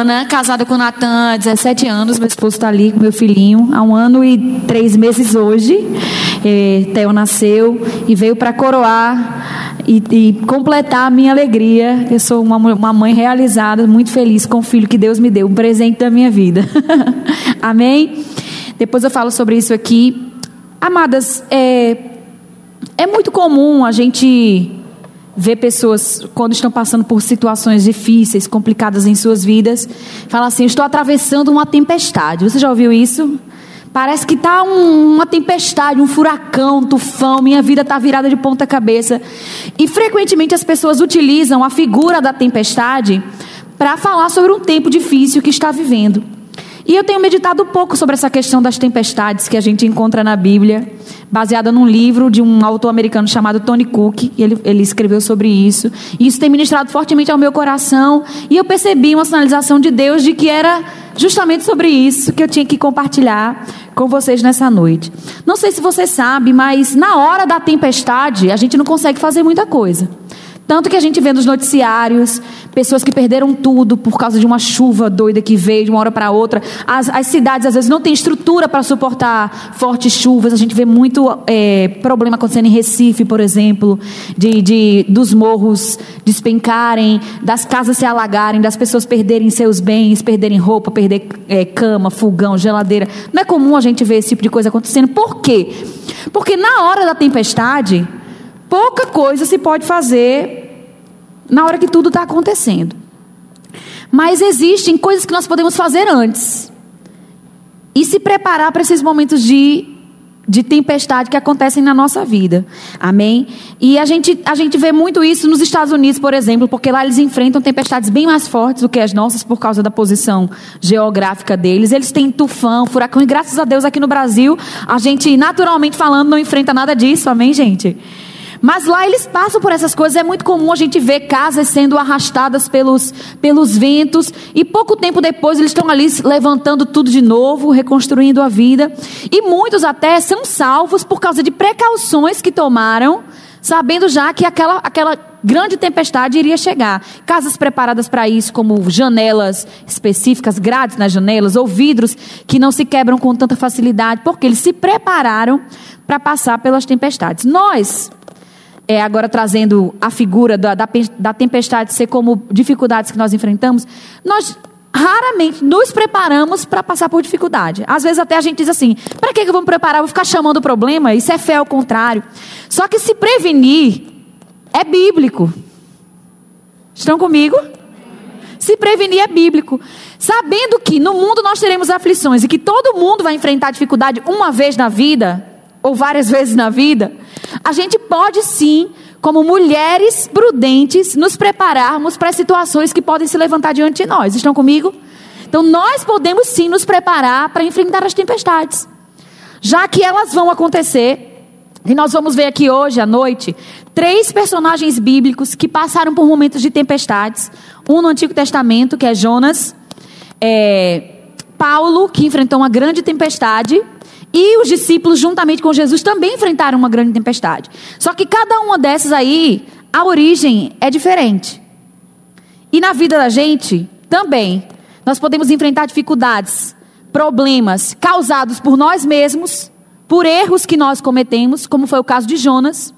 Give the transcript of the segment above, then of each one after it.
Ana, casada com o Natan há 17 anos. Meu esposo está ali com meu filhinho há um ano e três meses hoje. É, Theo nasceu e veio para coroar e, e, completar a minha alegria. Eu sou uma, uma mãe realizada, muito feliz com o filho que Deus me deu, um presente da minha vida. Amém? Depois eu falo sobre isso aqui. Amadas, é, é muito comum a gente ver pessoas quando estão passando por situações difíceis, complicadas em suas vidas, falar assim: estou atravessando uma tempestade. Você já ouviu isso? Parece que está um, uma tempestade, um furacão, um tufão, minha vida está virada de ponta cabeça. E frequentemente as pessoas utilizam a figura da tempestade para falar sobre um tempo difícil que está vivendo. E eu tenho meditado pouco sobre essa questão das tempestades que a gente encontra na Bíblia, baseada num livro de um autor americano chamado Tony Cook, ele, ele escreveu sobre isso. E isso tem ministrado fortemente ao meu coração, e eu percebi uma sinalização de Deus de que era justamente sobre isso que eu tinha que compartilhar com vocês nessa noite. Não sei se você sabe, mas na hora da tempestade, a gente não consegue fazer muita coisa. Tanto que a gente vê nos noticiários pessoas que perderam tudo por causa de uma chuva doida que veio de uma hora para outra. As, as, cidades às vezes não têm estrutura para suportar fortes chuvas. A gente vê muito é, problema acontecendo em Recife, por exemplo, de, de, dos morros despencarem, das casas se alagarem, das pessoas perderem seus bens, perderem roupa, perder é, cama, fogão, geladeira. Não é comum a gente ver esse tipo de coisa acontecendo. Por quê? Porque na hora da tempestade pouca coisa se pode fazer na hora que tudo está acontecendo. Mas existem coisas que nós podemos fazer antes. E se preparar para esses momentos de, de tempestade que acontecem na nossa vida. Amém? E a gente, a gente vê muito isso nos Estados Unidos, por exemplo, porque lá eles enfrentam tempestades bem mais fortes do que as nossas por causa da posição geográfica deles. Eles têm tufão, furacão, e graças a Deus aqui no Brasil, a gente, naturalmente falando, não enfrenta nada disso. Amém, gente? Mas lá eles passam por essas coisas. É muito comum a gente ver casas sendo arrastadas pelos, pelos ventos. E pouco tempo depois eles estão ali levantando tudo de novo, reconstruindo a vida. E muitos até são salvos por causa de precauções que tomaram, sabendo já que aquela, aquela grande tempestade iria chegar. Casas preparadas para isso, como janelas específicas, grades nas janelas, ou vidros que não se quebram com tanta facilidade, porque eles se prepararam para passar pelas tempestades. Nós é, agora trazendo a figura da, da, da tempestade ser como dificuldades que nós enfrentamos, nós raramente nos preparamos para passar por dificuldade. Às vezes até a gente diz assim: para que eu vou me preparar? vou ficar chamando o problema? Isso é fé ao contrário. Só que se prevenir é bíblico. Estão comigo? Se prevenir é bíblico. Sabendo que no mundo nós teremos aflições e que todo mundo vai enfrentar dificuldade uma vez na vida, ou várias vezes na vida, a gente pode sim, como mulheres prudentes, nos prepararmos para situações que podem se levantar diante de nós. Estão comigo? Então nós podemos sim nos preparar para enfrentar as tempestades. Já que elas vão acontecer, e nós vamos ver aqui hoje à noite três personagens bíblicos que passaram por momentos de tempestades. Um no Antigo Testamento, que é Jonas, é, Paulo, que enfrentou uma grande tempestade, e os discípulos, juntamente com Jesus, também enfrentaram uma grande tempestade. Só que cada uma dessas aí, a origem é diferente. E na vida da gente, também, nós podemos enfrentar dificuldades, problemas causados por nós mesmos, por erros que nós cometemos, como foi o caso de Jonas.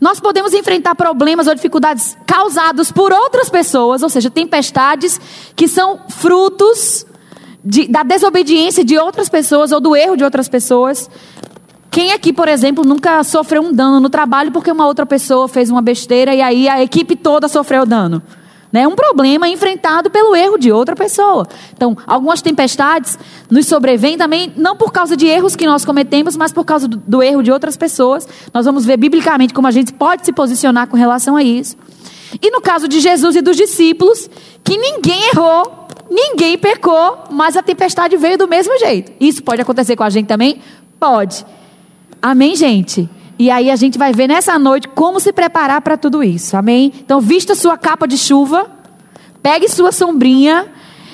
Nós podemos enfrentar problemas ou dificuldades causados por outras pessoas, ou seja, tempestades que são frutos de, da desobediência de outras pessoas ou do erro de outras pessoas. Quem aqui, por exemplo, nunca sofreu um dano no trabalho porque uma outra pessoa fez uma besteira e aí a equipe toda sofreu dano? Né? Um problema enfrentado pelo erro de outra pessoa. Então, algumas tempestades nos sobrevêm também, não por causa de erros que nós cometemos, mas por causa do, do erro de outras pessoas. Nós vamos ver biblicamente como a gente pode se posicionar com relação a isso. E no caso de Jesus e dos discípulos, que ninguém errou, Ninguém pecou, mas a tempestade veio do mesmo jeito. Isso pode acontecer com a gente também? Pode. Amém, gente? E aí a gente vai ver nessa noite como se preparar para tudo isso. Amém? Então, vista sua capa de chuva, pegue sua sombrinha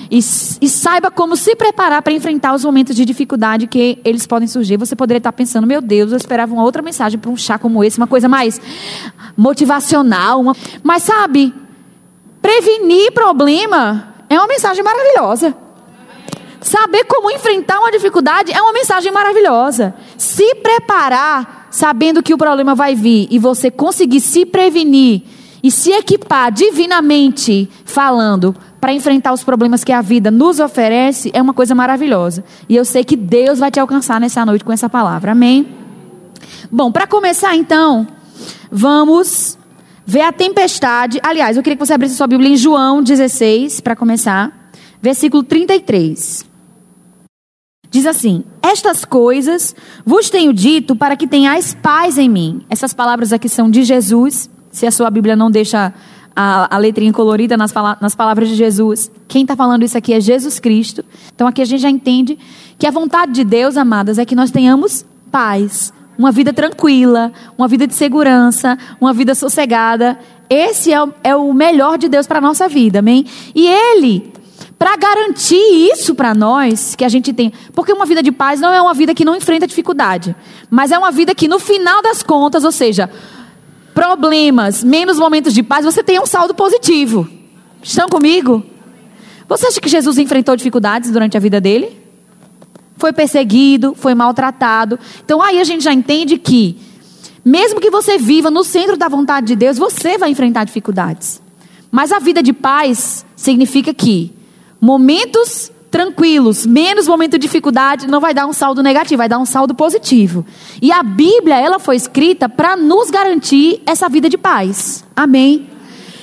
e, e saiba como se preparar para enfrentar os momentos de dificuldade que eles podem surgir. Você poderia estar pensando, meu Deus, eu esperava uma outra mensagem para um chá como esse, uma coisa mais motivacional. Uma... Mas sabe, prevenir problema é uma mensagem maravilhosa. Saber como enfrentar uma dificuldade é uma mensagem maravilhosa. Se preparar sabendo que o problema vai vir e você conseguir se prevenir e se equipar divinamente falando para enfrentar os problemas que a vida nos oferece é uma coisa maravilhosa. E eu sei que Deus vai te alcançar nessa noite com essa palavra. Amém? Bom, para começar então, vamos ver a tempestade. Aliás, eu queria que você abrisse sua Bíblia em João 16, para começar, versículo 33. Diz assim: Estas coisas vos tenho dito para que tenhais paz em mim. Essas palavras aqui são de Jesus. Se a sua Bíblia não deixa a, a letrinha colorida nas, nas palavras de Jesus, quem está falando isso aqui é Jesus Cristo. Então aqui a gente já entende que a vontade de Deus, amadas, é que nós tenhamos paz, uma vida tranquila, uma vida de segurança, uma vida sossegada. Esse é o, é o melhor de Deus para a nossa vida, amém? E Ele para garantir isso para nós, que a gente tem. Porque uma vida de paz não é uma vida que não enfrenta dificuldade, mas é uma vida que no final das contas, ou seja, problemas, menos momentos de paz, você tem um saldo positivo. Estão comigo? Você acha que Jesus enfrentou dificuldades durante a vida dele? Foi perseguido, foi maltratado. Então aí a gente já entende que, mesmo que você viva no centro da vontade de Deus, você vai enfrentar dificuldades. Mas a vida de paz significa que momentos tranquilos, menos momento de dificuldade, não vai dar um saldo negativo, vai dar um saldo positivo. E a Bíblia, ela foi escrita para nos garantir essa vida de paz. Amém.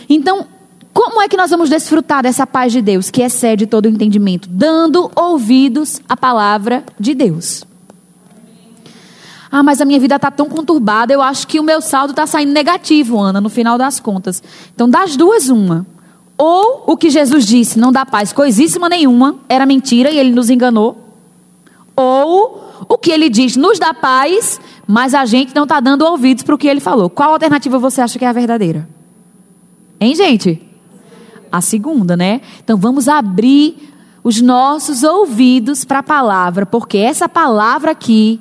Então, como é que nós vamos desfrutar dessa paz de Deus que excede todo o entendimento? Dando ouvidos à palavra de Deus. Ah, mas a minha vida está tão conturbada, eu acho que o meu saldo está saindo negativo, Ana, no final das contas. Então, das duas, uma. Ou o que Jesus disse, não dá paz coisíssima nenhuma, era mentira e ele nos enganou. Ou o que ele diz, nos dá paz, mas a gente não está dando ouvidos para o que ele falou. Qual alternativa você acha que é a verdadeira? Hein, gente? A segunda, né? Então vamos abrir os nossos ouvidos para a palavra, porque essa palavra aqui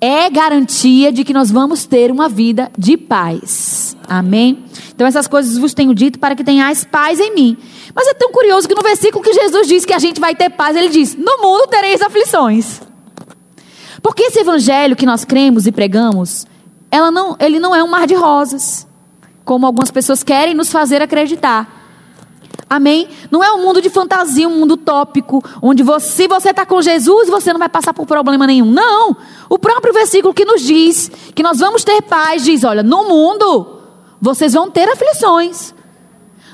é garantia de que nós vamos ter uma vida de paz. Amém? Então essas coisas vos tenho dito para que tenhais paz em mim. Mas é tão curioso que no versículo que Jesus diz que a gente vai ter paz, ele diz: No mundo tereis aflições. Porque esse evangelho que nós cremos e pregamos, ela não, ele não é um mar de rosas, como algumas pessoas querem nos fazer acreditar. Amém? Não é um mundo de fantasia, um mundo utópico, onde você, se você está com Jesus, você não vai passar por problema nenhum. Não! O próprio versículo que nos diz que nós vamos ter paz, diz: olha, no mundo vocês vão ter aflições.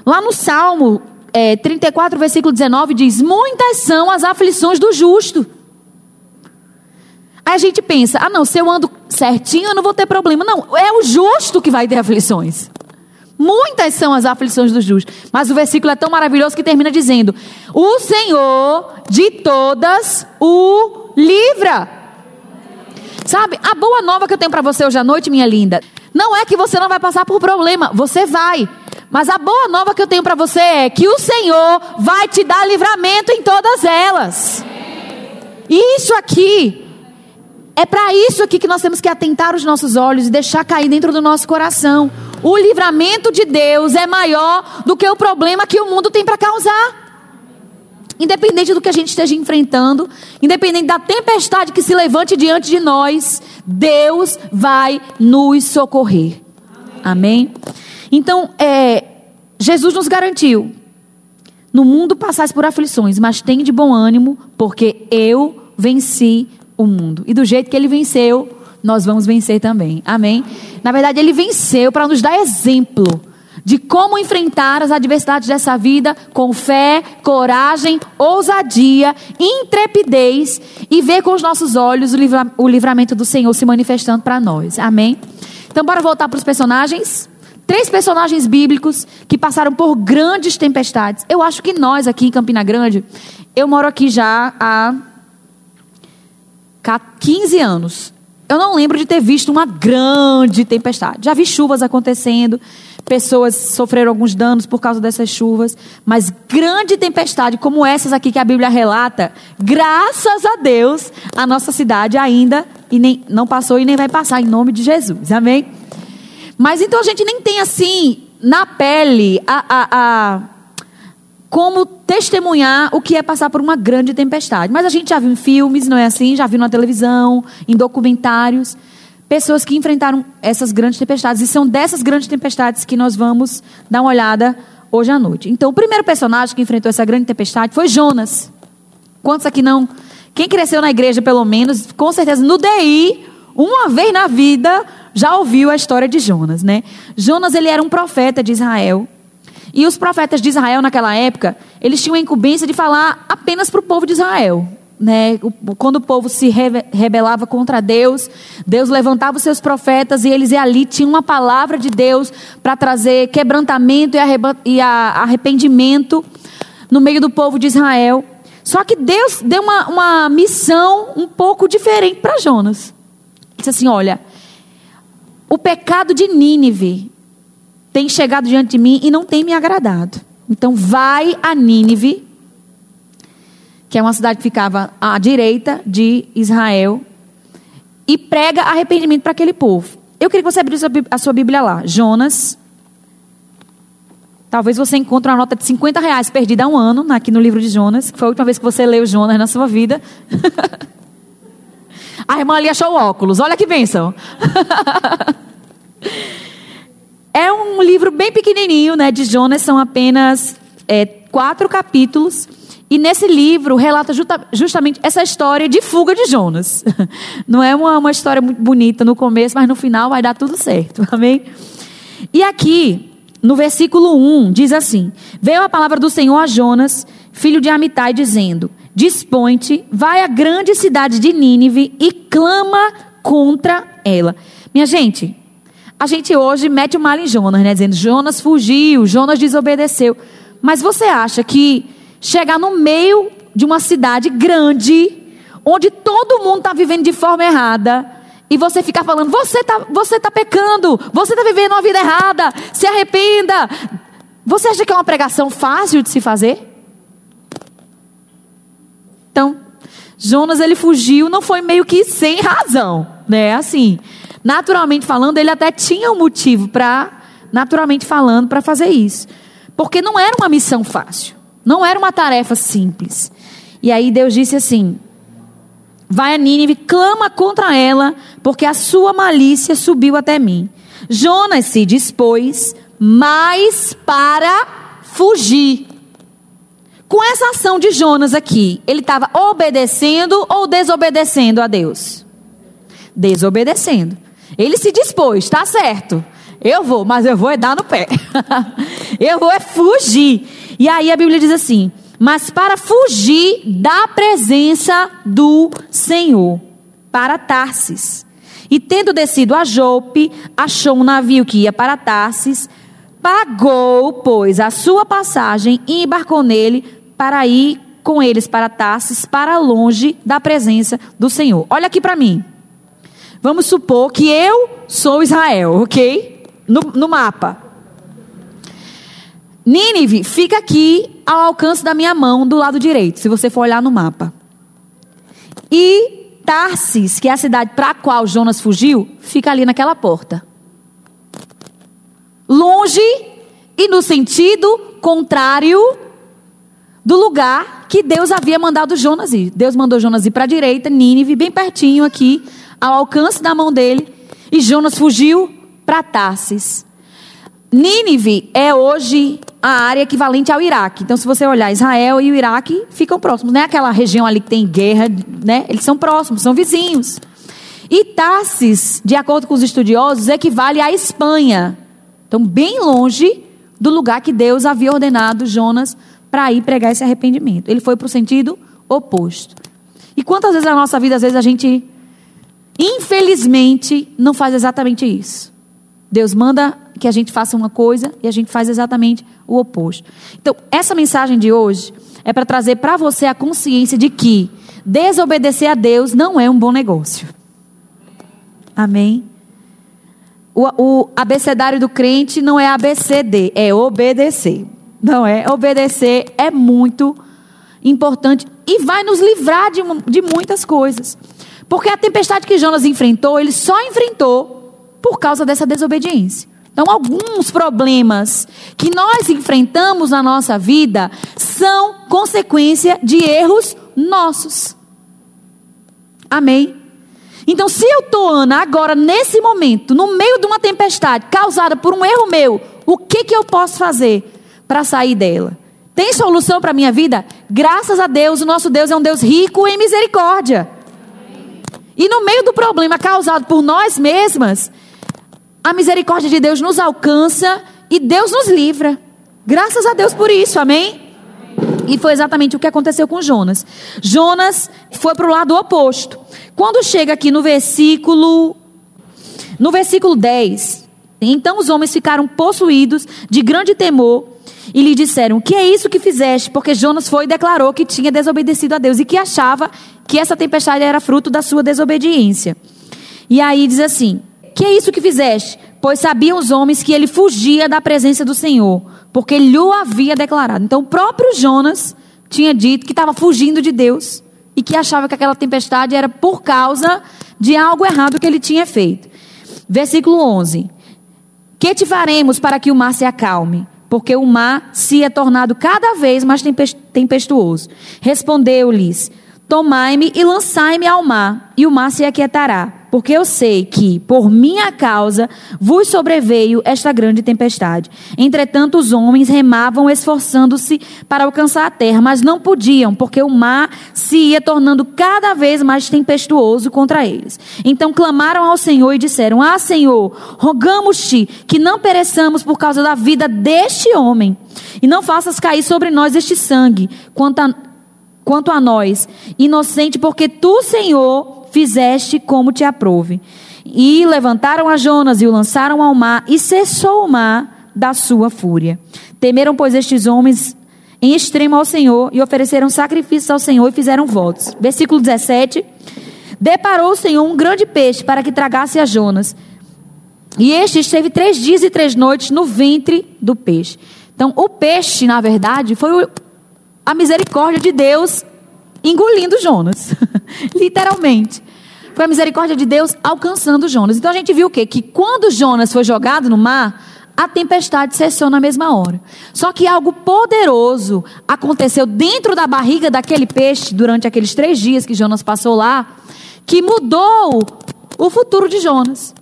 Lá no Salmo é, 34, versículo 19, diz: Muitas são as aflições do justo. Aí a gente pensa: ah, não, se eu ando certinho, eu não vou ter problema. Não, é o justo que vai ter aflições. Muitas são as aflições dos justos. Mas o versículo é tão maravilhoso que termina dizendo: O Senhor de todas o livra. Sabe, a boa nova que eu tenho para você hoje à noite, minha linda, não é que você não vai passar por problema, você vai. Mas a boa nova que eu tenho para você é que o Senhor vai te dar livramento em todas elas. Isso aqui é para isso aqui que nós temos que atentar os nossos olhos e deixar cair dentro do nosso coração. O livramento de Deus é maior do que o problema que o mundo tem para causar. Independente do que a gente esteja enfrentando, independente da tempestade que se levante diante de nós, Deus vai nos socorrer. Amém? Então, é, Jesus nos garantiu: no mundo passais por aflições, mas tem de bom ânimo, porque eu venci o mundo. E do jeito que ele venceu, nós vamos vencer também. Amém? Na verdade, ele venceu para nos dar exemplo de como enfrentar as adversidades dessa vida com fé, coragem, ousadia, intrepidez e ver com os nossos olhos o, livra o livramento do Senhor se manifestando para nós. Amém? Então, bora voltar para os personagens. Três personagens bíblicos que passaram por grandes tempestades. Eu acho que nós aqui em Campina Grande, eu moro aqui já há 15 anos eu não lembro de ter visto uma grande tempestade. Já vi chuvas acontecendo, pessoas sofreram alguns danos por causa dessas chuvas, mas grande tempestade como essas aqui que a Bíblia relata, graças a Deus, a nossa cidade ainda e nem, não passou e nem vai passar em nome de Jesus. Amém? Mas então a gente nem tem assim na pele a, a, a como testemunhar o que é passar por uma grande tempestade. Mas a gente já viu em filmes, não é assim? Já viu na televisão, em documentários, pessoas que enfrentaram essas grandes tempestades. E são dessas grandes tempestades que nós vamos dar uma olhada hoje à noite. Então, o primeiro personagem que enfrentou essa grande tempestade foi Jonas. Quantos aqui não? Quem cresceu na igreja, pelo menos, com certeza no DI, uma vez na vida, já ouviu a história de Jonas, né? Jonas, ele era um profeta de Israel. E os profetas de Israel naquela época, eles tinham a incumbência de falar apenas para o povo de Israel. Né? Quando o povo se rebelava contra Deus, Deus levantava os seus profetas e eles ali tinham uma palavra de Deus para trazer quebrantamento e arrependimento no meio do povo de Israel. Só que Deus deu uma, uma missão um pouco diferente para Jonas. Disse assim: Olha, o pecado de Nínive tem chegado diante de mim e não tem me agradado. Então vai a Nínive, que é uma cidade que ficava à direita de Israel, e prega arrependimento para aquele povo. Eu queria que você abrisse a sua Bíblia lá. Jonas. Talvez você encontre uma nota de 50 reais perdida há um ano, aqui no livro de Jonas, que foi a última vez que você leu Jonas na sua vida. a irmã ali achou o óculos. Olha que bênção. É um livro bem pequenininho, né? De Jonas, são apenas é, quatro capítulos. E nesse livro relata justa, justamente essa história de fuga de Jonas. Não é uma, uma história muito bonita no começo, mas no final vai dar tudo certo. Amém? E aqui, no versículo 1, diz assim: Veio a palavra do Senhor a Jonas, filho de Amitai, dizendo: Dispõe-te, vai à grande cidade de Nínive e clama contra ela. Minha gente, a gente hoje mete o mal em Jonas, né? Dizendo, Jonas fugiu, Jonas desobedeceu. Mas você acha que chegar no meio de uma cidade grande, onde todo mundo está vivendo de forma errada, e você ficar falando, você está você tá pecando, você está vivendo uma vida errada, se arrependa. Você acha que é uma pregação fácil de se fazer? Então, Jonas ele fugiu, não foi meio que sem razão, né? Assim, Naturalmente falando, ele até tinha um motivo para, naturalmente falando, para fazer isso. Porque não era uma missão fácil. Não era uma tarefa simples. E aí Deus disse assim: Vai a Nínive, clama contra ela, porque a sua malícia subiu até mim. Jonas se dispôs, mas para fugir. Com essa ação de Jonas aqui, ele estava obedecendo ou desobedecendo a Deus? Desobedecendo. Ele se dispôs, está certo. Eu vou, mas eu vou é dar no pé. eu vou é fugir. E aí a Bíblia diz assim: mas para fugir da presença do Senhor, para Tarsis. E tendo descido a Jope, achou um navio que ia para Tarsis, pagou, pois, a sua passagem e embarcou nele para ir com eles para Tarsis, para longe da presença do Senhor. Olha aqui para mim. Vamos supor que eu sou Israel, ok? No, no mapa. Nínive fica aqui ao alcance da minha mão, do lado direito, se você for olhar no mapa. E Tarsis, que é a cidade para a qual Jonas fugiu, fica ali naquela porta. Longe e no sentido contrário do lugar que Deus havia mandado Jonas ir. Deus mandou Jonas ir para a direita, Nínive, bem pertinho aqui, ao alcance da mão dele, e Jonas fugiu para Tarsis. Nínive é hoje a área equivalente ao Iraque. Então, se você olhar, Israel e o Iraque ficam próximos. Não é aquela região ali que tem guerra, né? Eles são próximos, são vizinhos. E Tarsis, de acordo com os estudiosos, equivale à Espanha. Então, bem longe do lugar que Deus havia ordenado Jonas para ir pregar esse arrependimento. Ele foi para o sentido oposto. E quantas vezes na nossa vida, às vezes, a gente Infelizmente, não faz exatamente isso. Deus manda que a gente faça uma coisa e a gente faz exatamente o oposto. Então, essa mensagem de hoje é para trazer para você a consciência de que desobedecer a Deus não é um bom negócio. Amém? O, o abecedário do crente não é ABCD, é obedecer. Não é? Obedecer é muito importante e vai nos livrar de, de muitas coisas. Porque a tempestade que Jonas enfrentou, ele só enfrentou por causa dessa desobediência. Então, alguns problemas que nós enfrentamos na nossa vida são consequência de erros nossos. Amém? Então, se eu estou, Ana, agora, nesse momento, no meio de uma tempestade causada por um erro meu, o que, que eu posso fazer para sair dela? Tem solução para a minha vida? Graças a Deus, o nosso Deus é um Deus rico em misericórdia. E no meio do problema causado por nós mesmas, a misericórdia de Deus nos alcança e Deus nos livra. Graças a Deus por isso, amém? E foi exatamente o que aconteceu com Jonas. Jonas foi para o lado oposto. Quando chega aqui no versículo no versículo 10, então os homens ficaram possuídos de grande temor e lhe disseram: "O que é isso que fizeste?" Porque Jonas foi e declarou que tinha desobedecido a Deus e que achava que essa tempestade era fruto da sua desobediência. E aí diz assim: que é isso que fizeste? Pois sabiam os homens que ele fugia da presença do Senhor, porque lhe havia declarado. Então o próprio Jonas tinha dito que estava fugindo de Deus e que achava que aquela tempestade era por causa de algo errado que ele tinha feito. Versículo 11: Que te faremos para que o mar se acalme? Porque o mar se é tornado cada vez mais tempestuoso. Respondeu-lhes: Tomai-me e lançai-me ao mar, e o mar se aquietará porque eu sei que, por minha causa, vos sobreveio esta grande tempestade. Entretanto, os homens remavam, esforçando-se para alcançar a terra, mas não podiam, porque o mar se ia tornando cada vez mais tempestuoso contra eles. Então clamaram ao Senhor e disseram: Ah, Senhor, rogamos-te que não pereçamos por causa da vida deste homem, e não faças cair sobre nós este sangue, quanto a, quanto a nós, inocente, porque tu, Senhor, fizeste como te aprove. E levantaram a Jonas e o lançaram ao mar, e cessou o mar da sua fúria. Temeram, pois, estes homens em extremo ao Senhor, e ofereceram sacrifícios ao Senhor e fizeram votos. Versículo 17. Deparou o Senhor um grande peixe para que tragasse a Jonas. E este esteve três dias e três noites no ventre do peixe. Então, o peixe, na verdade, foi a misericórdia de Deus engolindo Jonas. Literalmente. Foi a misericórdia de Deus alcançando Jonas. Então a gente viu o quê? Que quando Jonas foi jogado no mar, a tempestade cessou na mesma hora. Só que algo poderoso aconteceu dentro da barriga daquele peixe durante aqueles três dias que Jonas passou lá, que mudou o futuro de Jonas.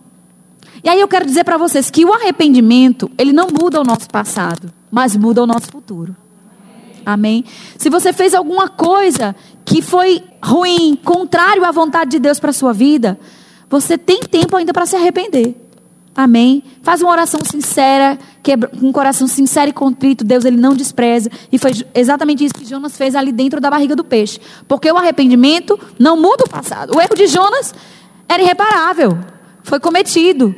E aí eu quero dizer para vocês que o arrependimento, ele não muda o nosso passado, mas muda o nosso futuro. Amém? Se você fez alguma coisa que foi ruim, contrário à vontade de Deus para a sua vida, você tem tempo ainda para se arrepender. Amém? Faz uma oração sincera, com um coração sincero e contrito. Deus ele não despreza. E foi exatamente isso que Jonas fez ali dentro da barriga do peixe. Porque o arrependimento não muda o passado. O erro de Jonas era irreparável. Foi cometido.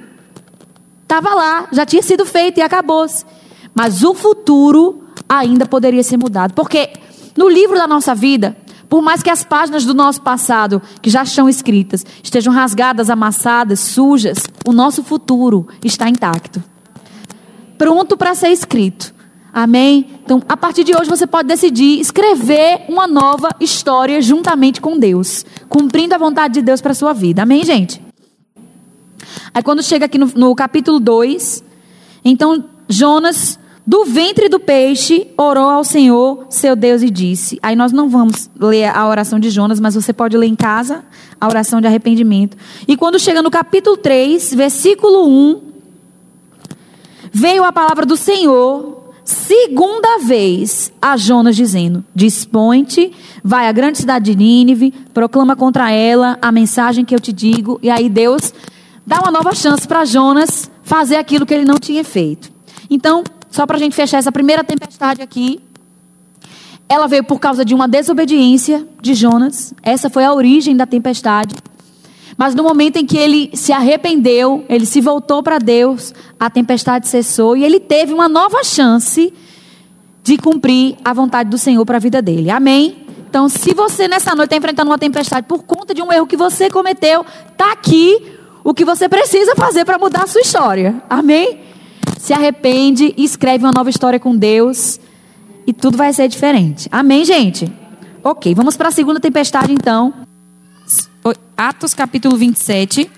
Estava lá, já tinha sido feito e acabou-se. Mas o futuro ainda poderia ser mudado. Porque no livro da nossa vida, por mais que as páginas do nosso passado, que já estão escritas, estejam rasgadas, amassadas, sujas, o nosso futuro está intacto. Pronto para ser escrito. Amém? Então, a partir de hoje você pode decidir escrever uma nova história juntamente com Deus, cumprindo a vontade de Deus para a sua vida. Amém, gente? Aí quando chega aqui no, no capítulo 2, então Jonas do ventre do peixe, orou ao Senhor, seu Deus, e disse. Aí nós não vamos ler a oração de Jonas, mas você pode ler em casa a oração de arrependimento. E quando chega no capítulo 3, versículo 1, veio a palavra do Senhor, segunda vez, a Jonas, dizendo: Dispõe-te, vai à grande cidade de Nínive, proclama contra ela a mensagem que eu te digo. E aí Deus dá uma nova chance para Jonas fazer aquilo que ele não tinha feito. Então, só para a gente fechar essa primeira tempestade aqui. Ela veio por causa de uma desobediência de Jonas. Essa foi a origem da tempestade. Mas no momento em que ele se arrependeu, ele se voltou para Deus, a tempestade cessou e ele teve uma nova chance de cumprir a vontade do Senhor para a vida dele. Amém? Então, se você nessa noite está enfrentando uma tempestade por conta de um erro que você cometeu, está aqui o que você precisa fazer para mudar a sua história. Amém? Se arrepende e escreve uma nova história com Deus e tudo vai ser diferente. Amém, gente? Ok, vamos para a segunda tempestade então. Atos capítulo 27.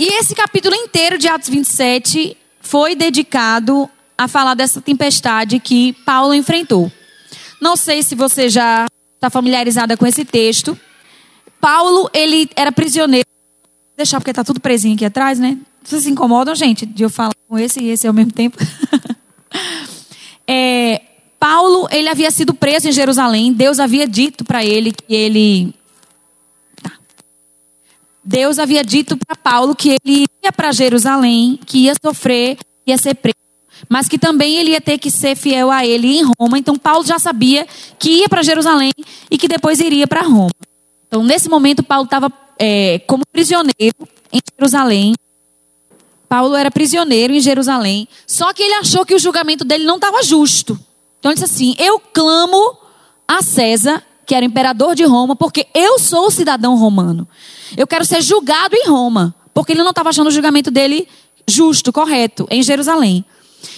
E esse capítulo inteiro de Atos 27 foi dedicado a falar dessa tempestade que Paulo enfrentou. Não sei se você já está familiarizada com esse texto. Paulo, ele era prisioneiro. Deixar porque está tudo presinho aqui atrás, né? Vocês se incomodam, gente, de eu falar com esse e esse ao mesmo tempo? é, Paulo, ele havia sido preso em Jerusalém. Deus havia dito para ele que ele. Tá. Deus havia dito para Paulo que ele ia para Jerusalém, que ia sofrer, ia ser preso, mas que também ele ia ter que ser fiel a ele em Roma. Então, Paulo já sabia que ia para Jerusalém e que depois iria para Roma. Então, nesse momento, Paulo estava é, como prisioneiro em Jerusalém. Paulo era prisioneiro em Jerusalém. Só que ele achou que o julgamento dele não estava justo. Então ele disse assim: Eu clamo a César, que era imperador de Roma, porque eu sou cidadão romano. Eu quero ser julgado em Roma. Porque ele não estava achando o julgamento dele justo, correto, em Jerusalém.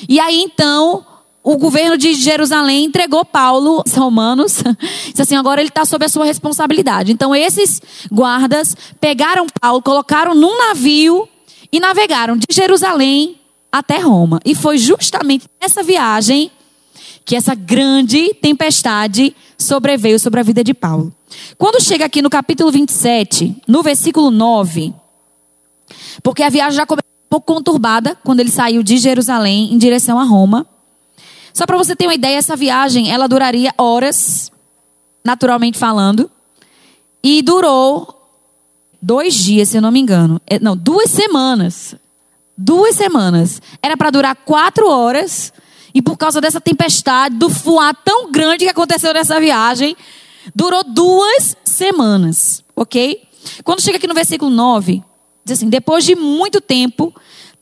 E aí então o governo de Jerusalém entregou Paulo aos romanos. Disse assim: agora ele está sob a sua responsabilidade. Então esses guardas pegaram Paulo, colocaram num navio e navegaram de Jerusalém até Roma. E foi justamente nessa viagem que essa grande tempestade sobreveio sobre a vida de Paulo. Quando chega aqui no capítulo 27, no versículo 9, porque a viagem já começou um pouco conturbada quando ele saiu de Jerusalém em direção a Roma. Só para você ter uma ideia, essa viagem ela duraria horas, naturalmente falando, e durou dois dias, se eu não me engano. É, não, duas semanas. Duas semanas. Era para durar quatro horas e por causa dessa tempestade, do fuar tão grande que aconteceu nessa viagem, durou duas semanas, ok? Quando chega aqui no versículo 9, diz assim: depois de muito tempo,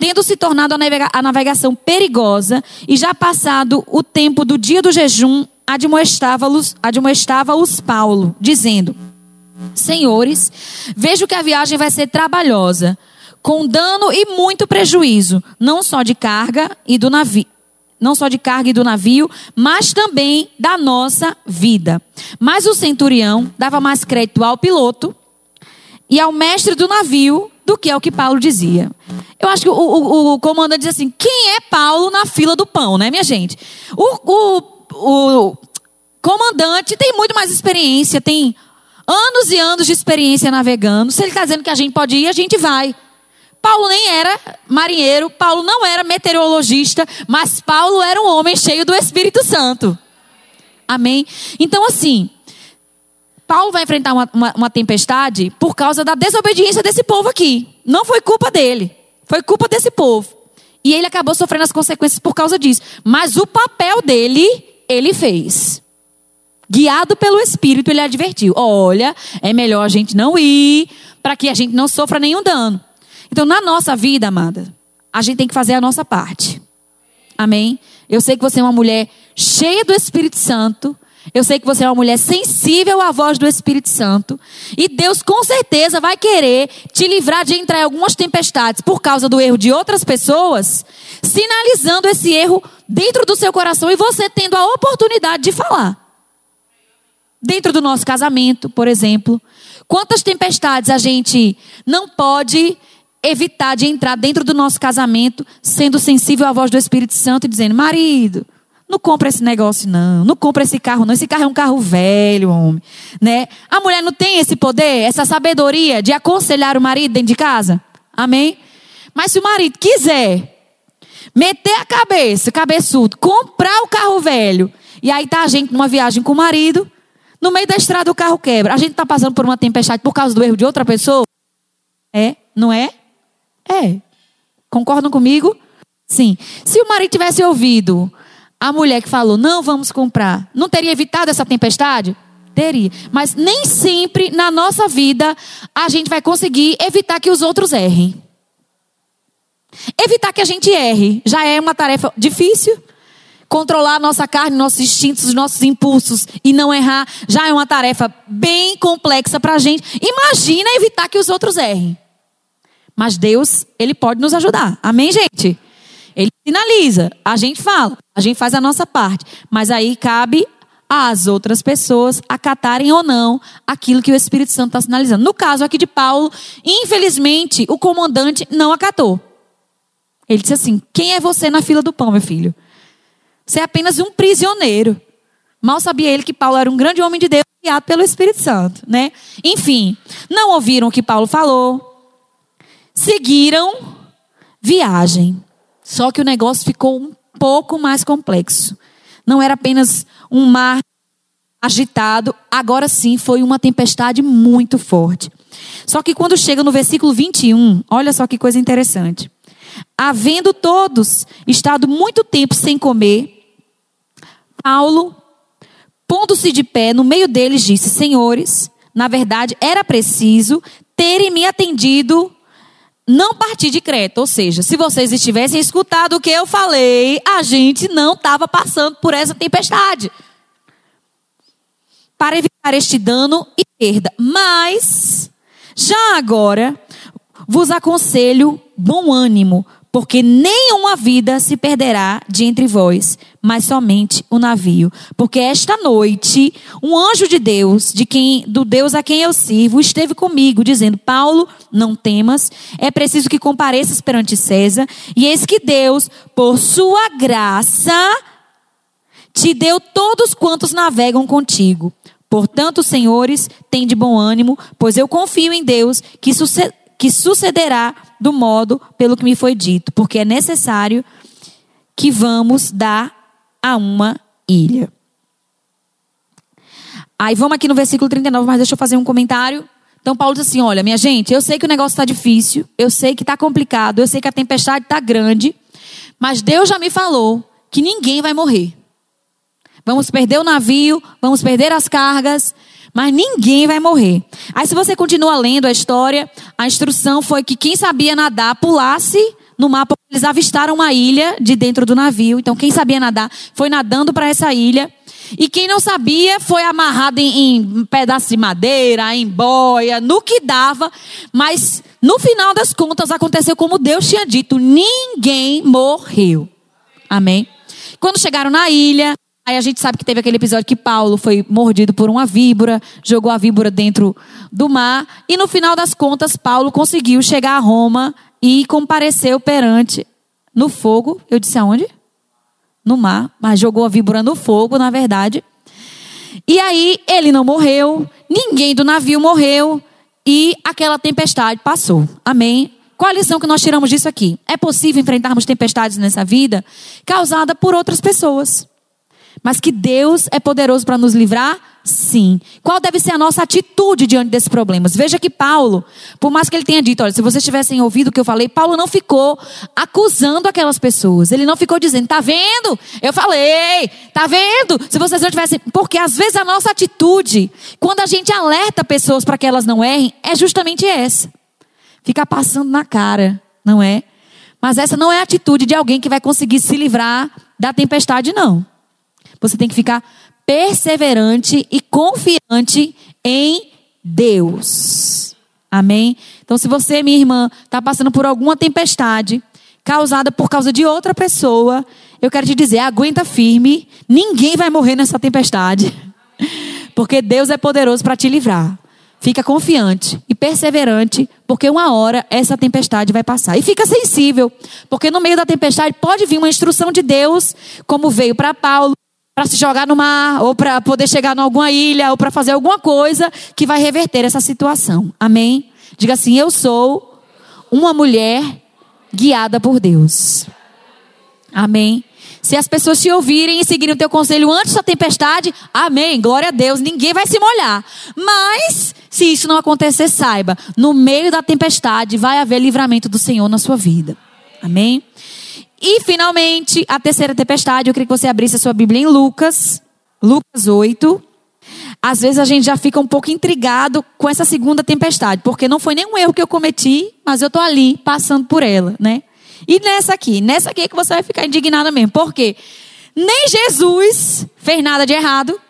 tendo se tornado a navegação perigosa e já passado o tempo do dia do jejum, admoestava-os admoestava Paulo, dizendo: Senhores, vejo que a viagem vai ser trabalhosa, com dano e muito prejuízo, não só de carga e do navio, não só de carga e do navio, mas também da nossa vida. Mas o centurião dava mais crédito ao piloto e ao mestre do navio do que ao que Paulo dizia. Eu acho que o, o, o comandante diz assim: quem é Paulo na fila do pão, né, minha gente? O, o comandante tem muito mais experiência, tem anos e anos de experiência navegando. Se ele está dizendo que a gente pode ir, a gente vai. Paulo nem era marinheiro, Paulo não era meteorologista, mas Paulo era um homem cheio do Espírito Santo. Amém? Então, assim, Paulo vai enfrentar uma, uma, uma, tempestade por causa da desobediência desse povo aqui. Não foi culpa dele, foi culpa desse povo. E ele acabou sofrendo as consequências por causa disso. Mas o papel dele, ele fez. Guiado pelo Espírito, ele advertiu: olha, é melhor a gente não ir, para que a gente não sofra nenhum dano. Então, na nossa vida, amada, a gente tem que fazer a nossa parte. Amém? Eu sei que você é uma mulher cheia do Espírito Santo. Eu sei que você é uma mulher sensível à voz do Espírito Santo. E Deus com certeza vai querer te livrar de entrar em algumas tempestades por causa do erro de outras pessoas, sinalizando esse erro dentro do seu coração e você tendo a oportunidade de falar. Dentro do nosso casamento, por exemplo. Quantas tempestades a gente não pode evitar de entrar dentro do nosso casamento sendo sensível à voz do Espírito Santo e dizendo: marido, não compra esse negócio não, não compra esse carro não, esse carro é um carro velho, homem, né? A mulher não tem esse poder, essa sabedoria de aconselhar o marido dentro de casa? Amém? Mas se o marido quiser meter a cabeça, cabeçudo, comprar o carro velho, e aí tá a gente numa viagem com o marido, no meio da estrada o carro quebra. A gente tá passando por uma tempestade por causa do erro de outra pessoa? É, não é? É. Concordam comigo? Sim. Se o marido tivesse ouvido a mulher que falou, não vamos comprar, não teria evitado essa tempestade? Teria. Mas nem sempre na nossa vida a gente vai conseguir evitar que os outros errem. Evitar que a gente erre já é uma tarefa difícil. Controlar nossa carne, nossos instintos, nossos impulsos e não errar já é uma tarefa bem complexa para a gente. Imagina evitar que os outros errem. Mas Deus, Ele pode nos ajudar. Amém, gente? Ele sinaliza, a gente fala, a gente faz a nossa parte. Mas aí cabe às outras pessoas acatarem ou não aquilo que o Espírito Santo está sinalizando. No caso aqui de Paulo, infelizmente, o comandante não acatou. Ele disse assim: Quem é você na fila do pão, meu filho? Você é apenas um prisioneiro. Mal sabia ele que Paulo era um grande homem de Deus, guiado pelo Espírito Santo, né? Enfim, não ouviram o que Paulo falou, seguiram viagem. Só que o negócio ficou um pouco mais complexo. Não era apenas um mar agitado, agora sim foi uma tempestade muito forte. Só que quando chega no versículo 21, olha só que coisa interessante. Havendo todos estado muito tempo sem comer, Paulo pondo-se de pé no meio deles, disse: Senhores, na verdade era preciso terem me atendido, não partir de Creta. Ou seja, se vocês estivessem escutado o que eu falei, a gente não estava passando por essa tempestade. Para evitar este dano e perda. Mas, já agora, vos aconselho bom ânimo, porque nenhuma vida se perderá de entre vós, mas somente o navio. Porque esta noite, um anjo de Deus, de quem, do Deus a quem eu sirvo, esteve comigo, dizendo: Paulo, não temas, é preciso que compareças perante César, e eis que Deus, por sua graça, te deu todos quantos navegam contigo. Portanto, senhores, tem de bom ânimo, pois eu confio em Deus que sucederá que sucederá do modo pelo que me foi dito, porque é necessário que vamos dar a uma ilha. Aí vamos aqui no versículo 39, mas deixa eu fazer um comentário. Então Paulo diz assim: olha, minha gente, eu sei que o negócio está difícil, eu sei que está complicado, eu sei que a tempestade está grande, mas Deus já me falou que ninguém vai morrer. Vamos perder o navio, vamos perder as cargas, mas ninguém vai morrer. Aí, se você continua lendo a história, a instrução foi que quem sabia nadar pulasse no porque eles avistaram uma ilha de dentro do navio. Então, quem sabia nadar foi nadando para essa ilha. E quem não sabia foi amarrado em, em pedaço de madeira, em boia, no que dava. Mas, no final das contas, aconteceu como Deus tinha dito: ninguém morreu. Amém? Quando chegaram na ilha, Aí a gente sabe que teve aquele episódio que Paulo foi mordido por uma víbora, jogou a víbora dentro do mar, e no final das contas, Paulo conseguiu chegar a Roma e compareceu perante no fogo. Eu disse aonde? No mar, mas jogou a víbora no fogo, na verdade. E aí ele não morreu, ninguém do navio morreu, e aquela tempestade passou. Amém? Qual a lição que nós tiramos disso aqui? É possível enfrentarmos tempestades nessa vida causada por outras pessoas. Mas que Deus é poderoso para nos livrar? Sim. Qual deve ser a nossa atitude diante desses problemas? Veja que Paulo, por mais que ele tenha dito, olha, se vocês tivessem ouvido o que eu falei, Paulo não ficou acusando aquelas pessoas. Ele não ficou dizendo, tá vendo? Eu falei, tá vendo? Se vocês não tivessem. Porque às vezes a nossa atitude, quando a gente alerta pessoas para que elas não errem, é justamente essa. Ficar passando na cara, não é? Mas essa não é a atitude de alguém que vai conseguir se livrar da tempestade, não. Você tem que ficar perseverante e confiante em Deus. Amém? Então, se você, minha irmã, está passando por alguma tempestade causada por causa de outra pessoa, eu quero te dizer, aguenta firme, ninguém vai morrer nessa tempestade. Porque Deus é poderoso para te livrar. Fica confiante e perseverante, porque uma hora essa tempestade vai passar. E fica sensível, porque no meio da tempestade pode vir uma instrução de Deus, como veio para Paulo, para se jogar no mar, ou para poder chegar em alguma ilha, ou para fazer alguma coisa que vai reverter essa situação. Amém? Diga assim: Eu sou uma mulher guiada por Deus. Amém? Se as pessoas te ouvirem e seguirem o teu conselho antes da tempestade, amém, glória a Deus, ninguém vai se molhar. Mas, se isso não acontecer, saiba, no meio da tempestade vai haver livramento do Senhor na sua vida. Amém? E finalmente, a terceira tempestade, eu queria que você abrisse a sua Bíblia em Lucas, Lucas 8. Às vezes a gente já fica um pouco intrigado com essa segunda tempestade, porque não foi nenhum erro que eu cometi, mas eu estou ali passando por ela, né? E nessa aqui, nessa aqui é que você vai ficar indignada mesmo, porque nem Jesus fez nada de errado,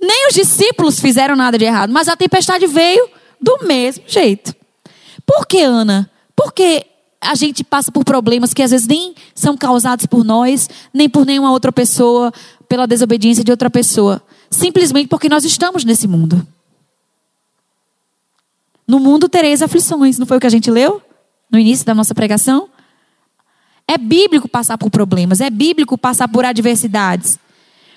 nem os discípulos fizeram nada de errado, mas a tempestade veio do mesmo jeito. Por que, Ana? Porque a gente passa por problemas que às vezes nem são causados por nós, nem por nenhuma outra pessoa, pela desobediência de outra pessoa, simplesmente porque nós estamos nesse mundo. No mundo tereis aflições, não foi o que a gente leu no início da nossa pregação? É bíblico passar por problemas, é bíblico passar por adversidades.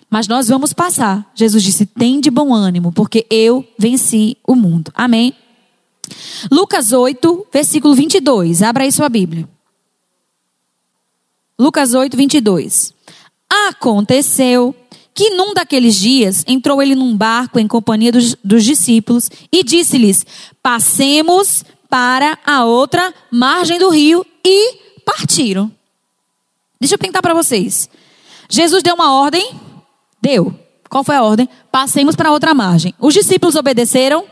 Mas nós vamos passar. Jesus disse: tem de bom ânimo, porque eu venci o mundo. Amém? Lucas 8, versículo 22. Abra aí sua Bíblia. Lucas 8, 22. Aconteceu que num daqueles dias entrou ele num barco em companhia dos, dos discípulos e disse-lhes: Passemos para a outra margem do rio e partiram. Deixa eu perguntar para vocês. Jesus deu uma ordem? Deu. Qual foi a ordem? Passemos para outra margem. Os discípulos obedeceram?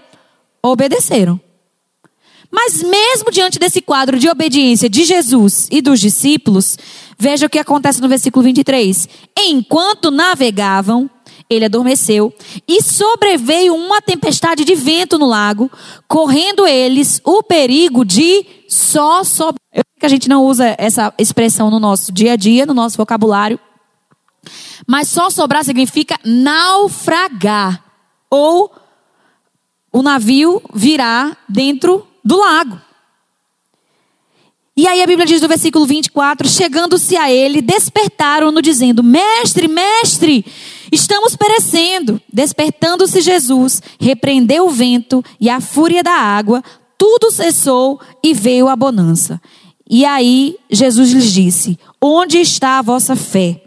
Obedeceram. Mas mesmo diante desse quadro de obediência de Jesus e dos discípulos, veja o que acontece no versículo 23. Enquanto navegavam, ele adormeceu e sobreveio uma tempestade de vento no lago, correndo eles o perigo de só sobre que a gente não usa essa expressão no nosso dia a dia, no nosso vocabulário. Mas só sobrar significa naufragar. Ou o navio virar dentro do lago. E aí a Bíblia diz no versículo 24: Chegando-se a ele, despertaram-no, dizendo: Mestre, mestre, estamos perecendo. Despertando-se Jesus, repreendeu o vento e a fúria da água, tudo cessou e veio a bonança. E aí Jesus lhes disse: Onde está a vossa fé?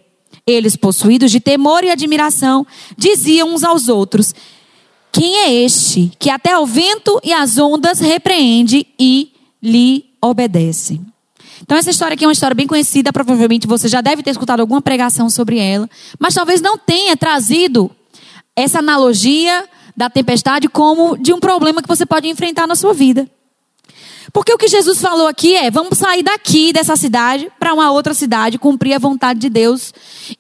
Eles, possuídos de temor e admiração, diziam uns aos outros: Quem é este que até o vento e as ondas repreende e lhe obedece? Então, essa história aqui é uma história bem conhecida, provavelmente você já deve ter escutado alguma pregação sobre ela, mas talvez não tenha trazido essa analogia da tempestade como de um problema que você pode enfrentar na sua vida. Porque o que Jesus falou aqui é: vamos sair daqui dessa cidade para uma outra cidade, cumprir a vontade de Deus.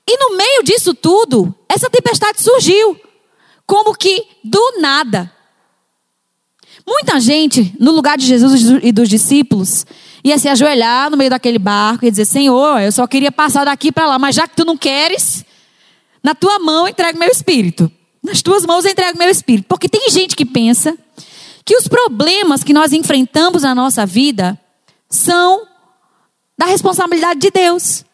E no meio disso tudo, essa tempestade surgiu, como que do nada. Muita gente, no lugar de Jesus e dos discípulos, ia se ajoelhar no meio daquele barco e dizer: Senhor, eu só queria passar daqui para lá, mas já que tu não queres, na tua mão entrego meu espírito. Nas tuas mãos entrego meu espírito. Porque tem gente que pensa que os problemas que nós enfrentamos na nossa vida são da responsabilidade de Deus.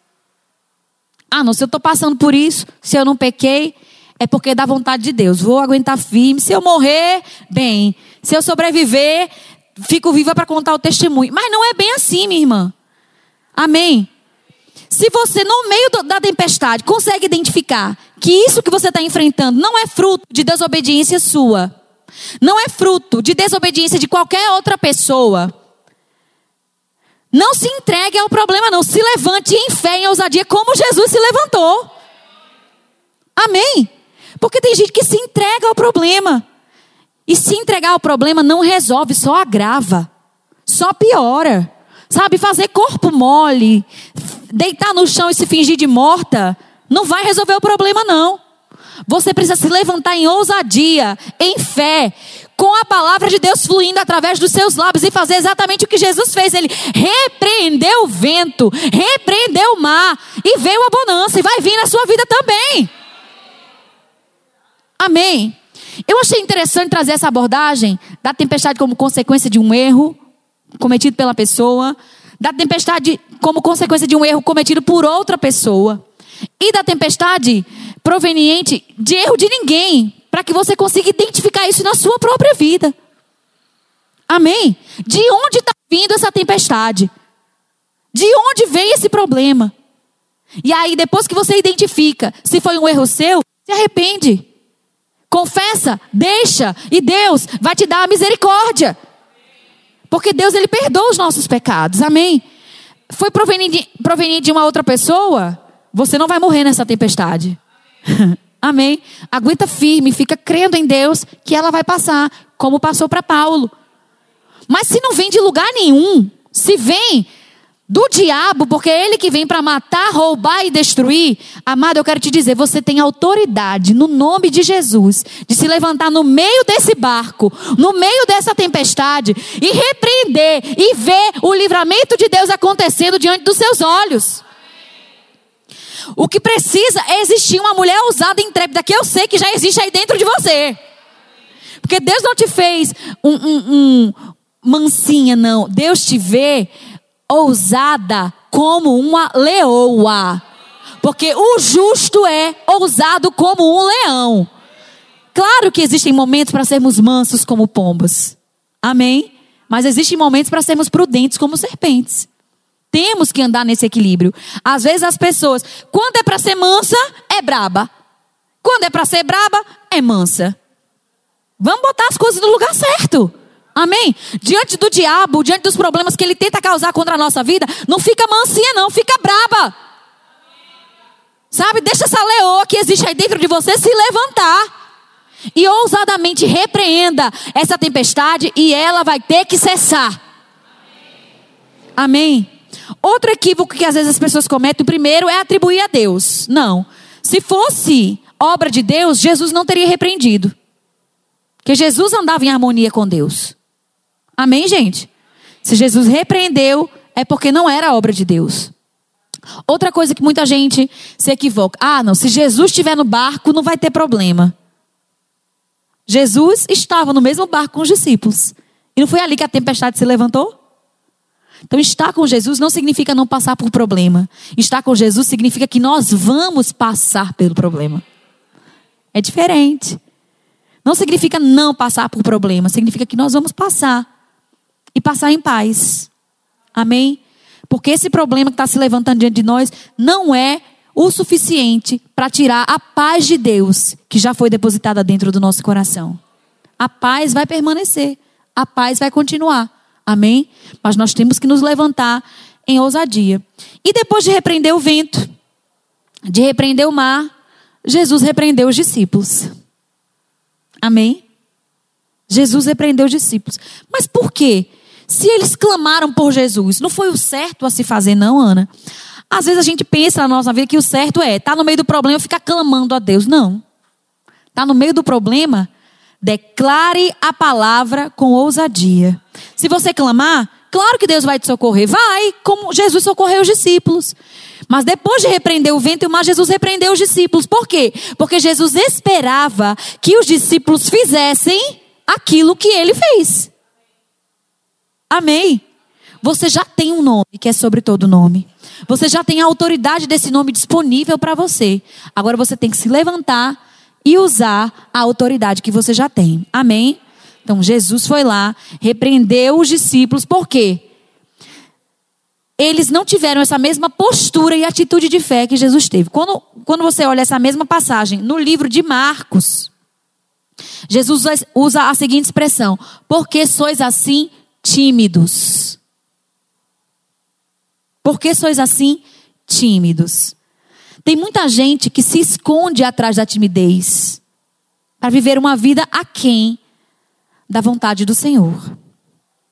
Ah, não, se eu estou passando por isso, se eu não pequei, é porque da vontade de Deus. Vou aguentar firme. Se eu morrer, bem. Se eu sobreviver, fico viva para contar o testemunho. Mas não é bem assim, minha irmã. Amém? Se você, no meio da tempestade, consegue identificar que isso que você está enfrentando não é fruto de desobediência sua, não é fruto de desobediência de qualquer outra pessoa. Não se entregue ao problema, não. Se levante em fé, em ousadia, como Jesus se levantou. Amém? Porque tem gente que se entrega ao problema. E se entregar ao problema não resolve, só agrava. Só piora. Sabe, fazer corpo mole, deitar no chão e se fingir de morta, não vai resolver o problema, não. Você precisa se levantar em ousadia, em fé, com a palavra de Deus fluindo através dos seus lábios e fazer exatamente o que Jesus fez. Ele repreendeu o vento, repreendeu o mar e veio a bonança e vai vir na sua vida também. Amém. Eu achei interessante trazer essa abordagem da tempestade como consequência de um erro cometido pela pessoa, da tempestade como consequência de um erro cometido por outra pessoa e da tempestade proveniente de erro de ninguém, para que você consiga identificar isso na sua própria vida. Amém? De onde está vindo essa tempestade? De onde vem esse problema? E aí, depois que você identifica se foi um erro seu, se arrepende. Confessa, deixa, e Deus vai te dar a misericórdia. Porque Deus, Ele perdoa os nossos pecados. Amém? Foi proveniente, proveniente de uma outra pessoa? Você não vai morrer nessa tempestade. Amém? Aguenta firme, fica crendo em Deus que ela vai passar, como passou para Paulo. Mas se não vem de lugar nenhum, se vem do diabo, porque é ele que vem para matar, roubar e destruir, amado, eu quero te dizer, você tem autoridade no nome de Jesus de se levantar no meio desse barco, no meio dessa tempestade e repreender e ver o livramento de Deus acontecendo diante dos seus olhos. O que precisa é existir uma mulher ousada e intrépida que eu sei que já existe aí dentro de você. Porque Deus não te fez um, um, um mansinha, não. Deus te vê ousada como uma leoa. Porque o justo é ousado como um leão. Claro que existem momentos para sermos mansos como pombas. Amém? Mas existem momentos para sermos prudentes como serpentes. Temos que andar nesse equilíbrio. Às vezes as pessoas, quando é para ser mansa, é braba. Quando é para ser braba, é mansa. Vamos botar as coisas no lugar certo. Amém? Diante do diabo, diante dos problemas que ele tenta causar contra a nossa vida, não fica mansinha, não, fica braba. Sabe? Deixa essa leoa que existe aí dentro de você se levantar. E ousadamente repreenda essa tempestade e ela vai ter que cessar. Amém? Outro equívoco que às vezes as pessoas cometem, o primeiro é atribuir a Deus. Não. Se fosse obra de Deus, Jesus não teria repreendido. Porque Jesus andava em harmonia com Deus. Amém, gente? Se Jesus repreendeu, é porque não era obra de Deus. Outra coisa que muita gente se equivoca. Ah, não, se Jesus estiver no barco, não vai ter problema. Jesus estava no mesmo barco com os discípulos. E não foi ali que a tempestade se levantou? Então, estar com Jesus não significa não passar por problema. Estar com Jesus significa que nós vamos passar pelo problema. É diferente. Não significa não passar por problema, significa que nós vamos passar. E passar em paz. Amém? Porque esse problema que está se levantando diante de nós não é o suficiente para tirar a paz de Deus que já foi depositada dentro do nosso coração. A paz vai permanecer, a paz vai continuar. Amém? Mas nós temos que nos levantar em ousadia. E depois de repreender o vento, de repreender o mar, Jesus repreendeu os discípulos. Amém? Jesus repreendeu os discípulos. Mas por quê? Se eles clamaram por Jesus, não foi o certo a se fazer, não, Ana? Às vezes a gente pensa na nossa vida que o certo é, tá no meio do problema, ficar clamando a Deus. Não. Tá no meio do problema, Declare a palavra com ousadia. Se você clamar, claro que Deus vai te socorrer. Vai, como Jesus socorreu os discípulos. Mas depois de repreender o vento e o mar, Jesus repreendeu os discípulos. Por quê? Porque Jesus esperava que os discípulos fizessem aquilo que ele fez. Amém? Você já tem um nome que é sobre todo nome. Você já tem a autoridade desse nome disponível para você. Agora você tem que se levantar e usar a autoridade que você já tem. Amém? Então Jesus foi lá, repreendeu os discípulos, por quê? Eles não tiveram essa mesma postura e atitude de fé que Jesus teve. Quando, quando você olha essa mesma passagem no livro de Marcos, Jesus usa a seguinte expressão: Por que sois assim tímidos? Por que sois assim tímidos? Tem muita gente que se esconde atrás da timidez para viver uma vida aquém da vontade do Senhor.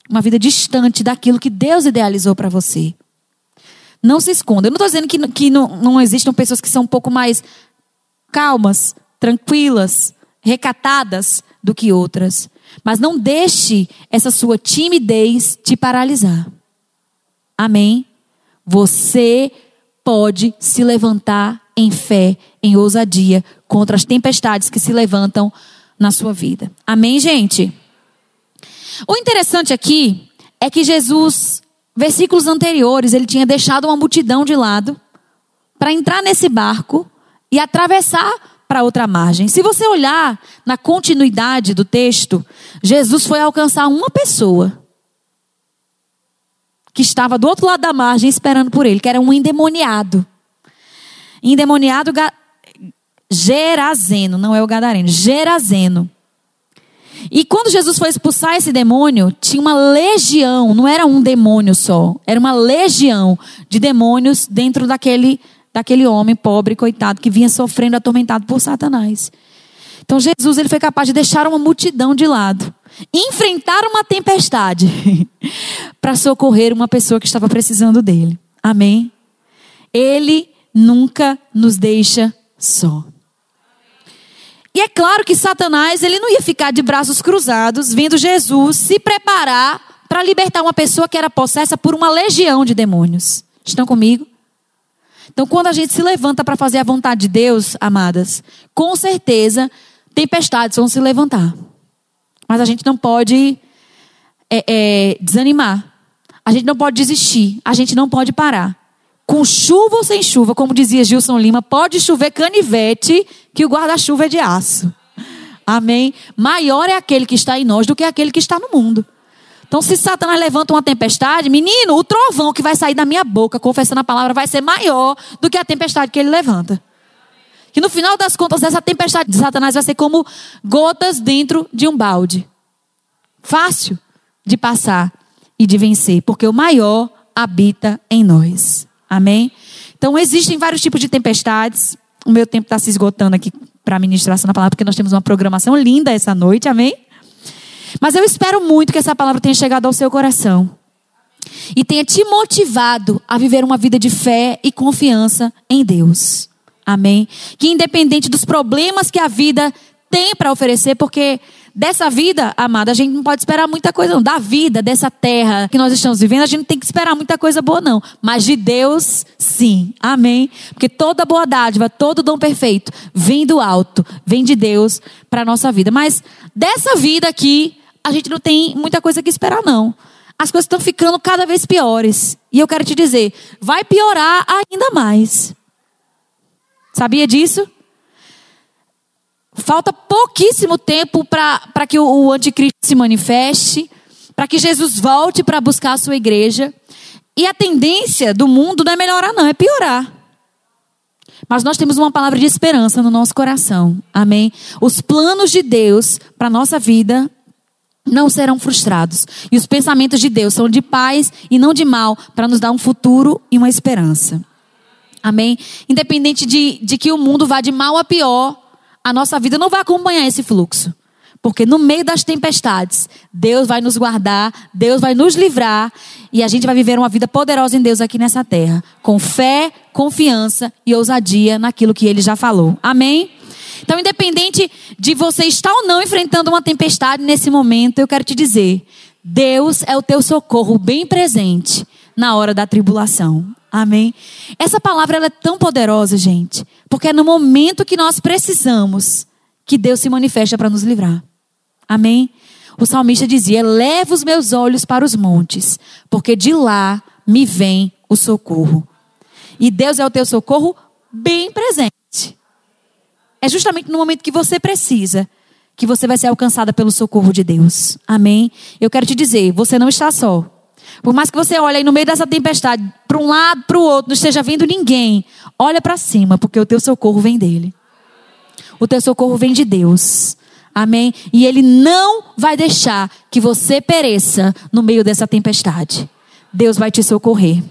Uma vida distante daquilo que Deus idealizou para você. Não se esconda. Eu não estou dizendo que, que não, não existam pessoas que são um pouco mais calmas, tranquilas, recatadas do que outras. Mas não deixe essa sua timidez te paralisar. Amém? Você pode se levantar em fé, em ousadia, contra as tempestades que se levantam na sua vida. Amém, gente? O interessante aqui é que Jesus, versículos anteriores, ele tinha deixado uma multidão de lado para entrar nesse barco e atravessar para outra margem. Se você olhar na continuidade do texto, Jesus foi alcançar uma pessoa que estava do outro lado da margem esperando por ele, que era um endemoniado. Endemoniado ga... Gerazeno, não é o Gadareno, Gerazeno. E quando Jesus foi expulsar esse demônio, tinha uma legião, não era um demônio só, era uma legião de demônios dentro daquele, daquele homem pobre, coitado, que vinha sofrendo, atormentado por Satanás. Então Jesus ele foi capaz de deixar uma multidão de lado, enfrentar uma tempestade para socorrer uma pessoa que estava precisando dele. Amém. Ele nunca nos deixa só. E é claro que Satanás ele não ia ficar de braços cruzados vendo Jesus se preparar para libertar uma pessoa que era possessa por uma legião de demônios. Estão comigo? Então, quando a gente se levanta para fazer a vontade de Deus, amadas, com certeza tempestades vão se levantar. Mas a gente não pode é, é, desanimar. A gente não pode desistir. A gente não pode parar. Com chuva ou sem chuva, como dizia Gilson Lima, pode chover canivete que o guarda-chuva é de aço. Amém? Maior é aquele que está em nós do que aquele que está no mundo. Então, se Satanás levanta uma tempestade, menino, o trovão que vai sair da minha boca, confessando a palavra, vai ser maior do que a tempestade que ele levanta. Que no final das contas, essa tempestade de Satanás vai ser como gotas dentro de um balde. Fácil de passar e de vencer, porque o maior habita em nós. Amém? Então, existem vários tipos de tempestades. O meu tempo está se esgotando aqui para a ministração da palavra, porque nós temos uma programação linda essa noite. Amém? Mas eu espero muito que essa palavra tenha chegado ao seu coração e tenha te motivado a viver uma vida de fé e confiança em Deus. Amém? Que independente dos problemas que a vida tem para oferecer, porque dessa vida, amada, a gente não pode esperar muita coisa, não. Da vida, dessa terra que nós estamos vivendo, a gente não tem que esperar muita coisa boa, não. Mas de Deus, sim. Amém? Porque toda boa dádiva, todo dom perfeito, vem do alto, vem de Deus para nossa vida. Mas dessa vida aqui, a gente não tem muita coisa que esperar, não. As coisas estão ficando cada vez piores. E eu quero te dizer, vai piorar ainda mais. Sabia disso? Falta pouquíssimo tempo para que o, o anticristo se manifeste, para que Jesus volte para buscar a sua igreja. E a tendência do mundo não é melhorar, não, é piorar. Mas nós temos uma palavra de esperança no nosso coração. Amém? Os planos de Deus para a nossa vida não serão frustrados. E os pensamentos de Deus são de paz e não de mal, para nos dar um futuro e uma esperança. Amém? Independente de, de que o mundo vá de mal a pior, a nossa vida não vai acompanhar esse fluxo. Porque no meio das tempestades, Deus vai nos guardar, Deus vai nos livrar e a gente vai viver uma vida poderosa em Deus aqui nessa terra, com fé, confiança e ousadia naquilo que ele já falou. Amém? Então, independente de você estar ou não enfrentando uma tempestade nesse momento, eu quero te dizer: Deus é o teu socorro bem presente na hora da tribulação. Amém? Essa palavra é tão poderosa, gente, porque é no momento que nós precisamos que Deus se manifesta para nos livrar. Amém? O salmista dizia: Leva os meus olhos para os montes, porque de lá me vem o socorro. E Deus é o teu socorro bem presente. É justamente no momento que você precisa que você vai ser alcançada pelo socorro de Deus. Amém? Eu quero te dizer, você não está só. Por mais que você olhe aí no meio dessa tempestade, para um lado, para o outro, não esteja vendo ninguém, olha para cima, porque o teu socorro vem dele. O teu socorro vem de Deus. Amém? E ele não vai deixar que você pereça no meio dessa tempestade. Deus vai te socorrer.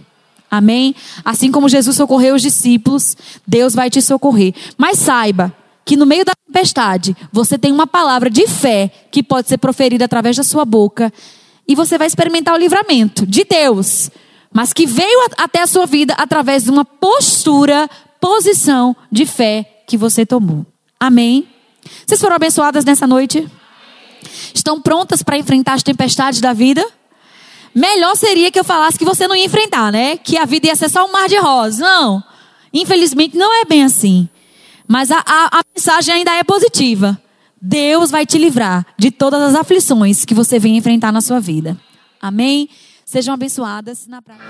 Amém? Assim como Jesus socorreu os discípulos, Deus vai te socorrer. Mas saiba que no meio da tempestade, você tem uma palavra de fé que pode ser proferida através da sua boca e você vai experimentar o livramento de Deus, mas que veio até a sua vida através de uma postura, posição de fé que você tomou. Amém? Vocês foram abençoadas nessa noite? Estão prontas para enfrentar as tempestades da vida? Melhor seria que eu falasse que você não ia enfrentar, né? Que a vida ia ser só um mar de rosas. Não. Infelizmente não é bem assim. Mas a, a, a mensagem ainda é positiva. Deus vai te livrar de todas as aflições que você vem enfrentar na sua vida. Amém? Sejam abençoadas na prática.